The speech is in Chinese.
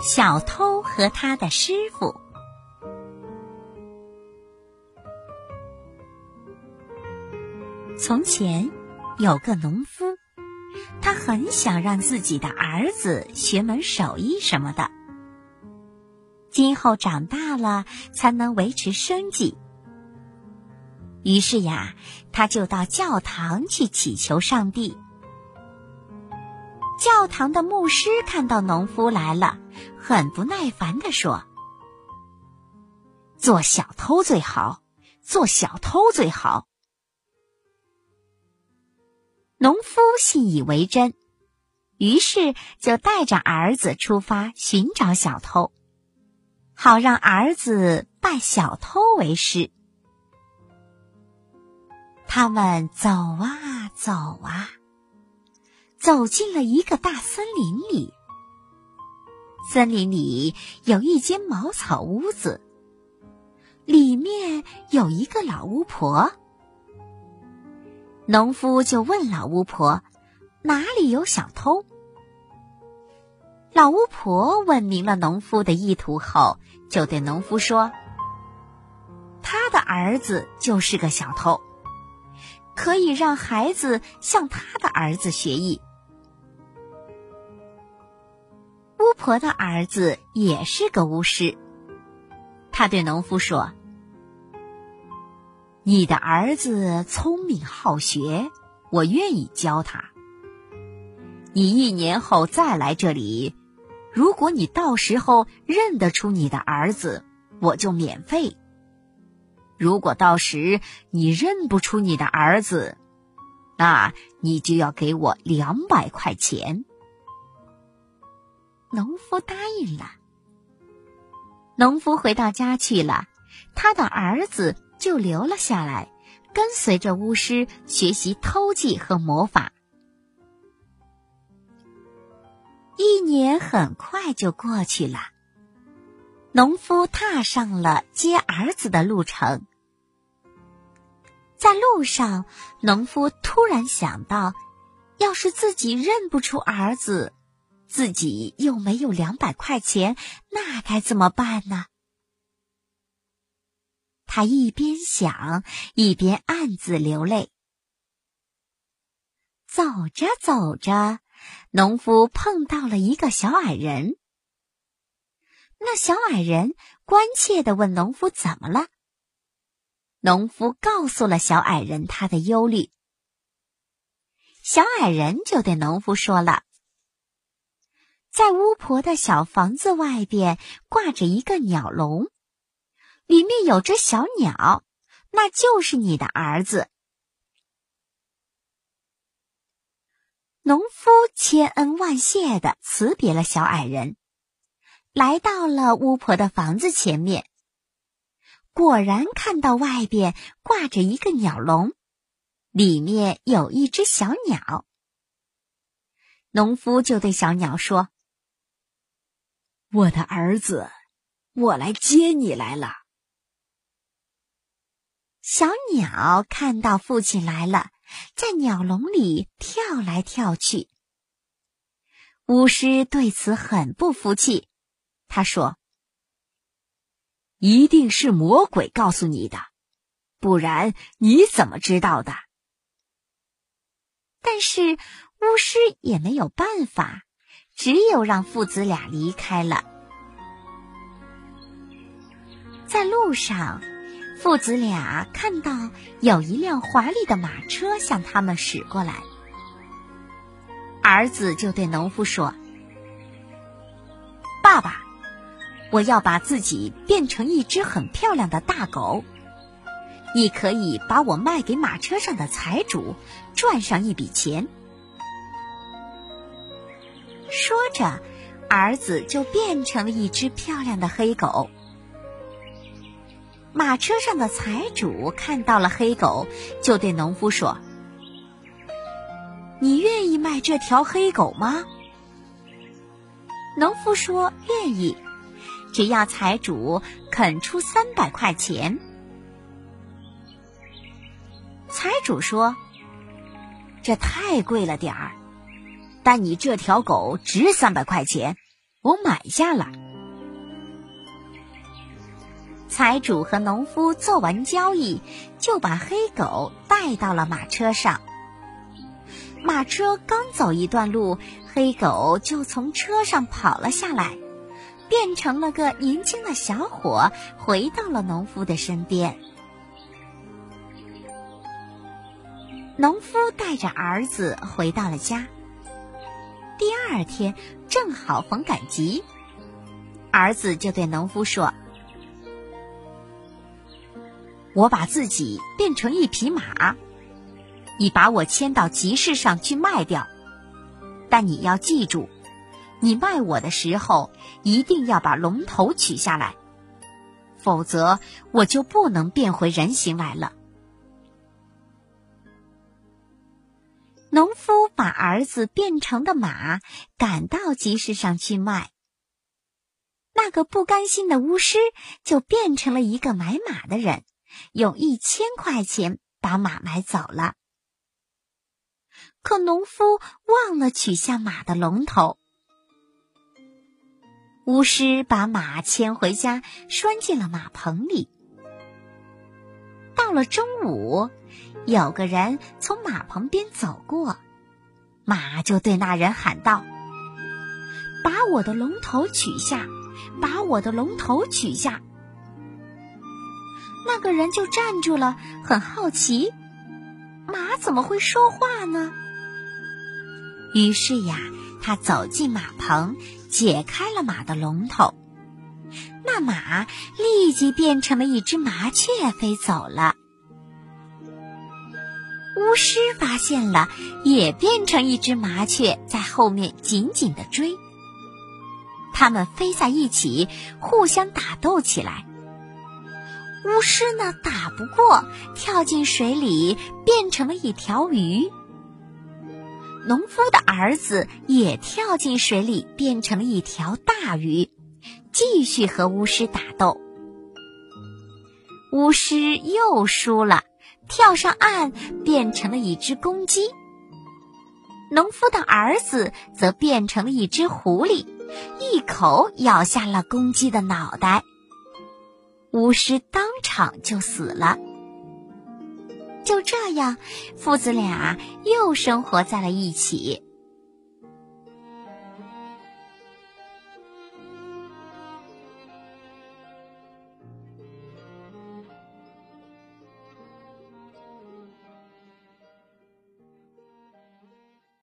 小偷和他的师傅。从前有个农夫，他很想让自己的儿子学门手艺什么的，今后长大了才能维持生计。于是呀，他就到教堂去祈求上帝。教堂的牧师看到农夫来了，很不耐烦地说：“做小偷最好，做小偷最好。”农夫信以为真，于是就带着儿子出发寻找小偷，好让儿子拜小偷为师。他们走啊走啊，走进了一个大森林里。森林里有一间茅草屋子，里面有一个老巫婆。农夫就问老巫婆：“哪里有小偷？”老巫婆问明了农夫的意图后，就对农夫说：“他的儿子就是个小偷，可以让孩子向他的儿子学艺。”婆的儿子也是个巫师，他对农夫说。你的儿子聪明好学，我愿意教他。你一年后再来这里，如果你到时候认得出你的儿子，我就免费；如果到时你认不出你的儿子，那你就要给我两百块钱。农夫答应了。农夫回到家去了，他的儿子。就留了下来，跟随着巫师学习偷技和魔法。一年很快就过去了，农夫踏上了接儿子的路程。在路上，农夫突然想到，要是自己认不出儿子，自己又没有两百块钱，那该怎么办呢？他一边想，一边暗自流泪。走着走着，农夫碰到了一个小矮人。那小矮人关切的问农夫：“怎么了？”农夫告诉了小矮人他的忧虑。小矮人就对农夫说了：“在巫婆的小房子外边挂着一个鸟笼。”里面有只小鸟，那就是你的儿子。农夫千恩万谢的辞别了小矮人，来到了巫婆的房子前面。果然看到外边挂着一个鸟笼，里面有一只小鸟。农夫就对小鸟说：“我的儿子，我来接你来了。”小鸟看到父亲来了，在鸟笼里跳来跳去。巫师对此很不服气，他说：“一定是魔鬼告诉你的，不然你怎么知道的？”但是巫师也没有办法，只有让父子俩离开了。在路上。父子俩看到有一辆华丽的马车向他们驶过来，儿子就对农夫说：“爸爸，我要把自己变成一只很漂亮的大狗，你可以把我卖给马车上的财主，赚上一笔钱。”说着，儿子就变成了一只漂亮的黑狗。马车上的财主看到了黑狗，就对农夫说：“你愿意卖这条黑狗吗？”农夫说：“愿意，只要财主肯出三百块钱。”财主说：“这太贵了点儿，但你这条狗值三百块钱，我买下了。财主和农夫做完交易，就把黑狗带到了马车上。马车刚走一段路，黑狗就从车上跑了下来，变成了个年轻的小伙，回到了农夫的身边。农夫带着儿子回到了家。第二天正好逢赶集，儿子就对农夫说：“我把自己变成一匹马，你把我牵到集市上去卖掉。但你要记住，你卖我的时候一定要把龙头取下来，否则我就不能变回人形来了。”农夫把儿子变成的马赶到集市上去卖。那个不甘心的巫师就变成了一个买马的人，用一千块钱把马买走了。可农夫忘了取下马的龙头。巫师把马牵回家，拴进了马棚里。到了中午。有个人从马棚边走过，马就对那人喊道：“把我的龙头取下，把我的龙头取下。”那个人就站住了，很好奇，马怎么会说话呢？于是呀，他走进马棚，解开了马的龙头，那马立即变成了一只麻雀，飞走了。巫师发现了，也变成一只麻雀，在后面紧紧的追。他们飞在一起，互相打斗起来。巫师呢，打不过，跳进水里，变成了一条鱼。农夫的儿子也跳进水里，变成了一条大鱼，继续和巫师打斗。巫师又输了。跳上岸，变成了一只公鸡。农夫的儿子则变成了一只狐狸，一口咬下了公鸡的脑袋。巫师当场就死了。就这样，父子俩又生活在了一起。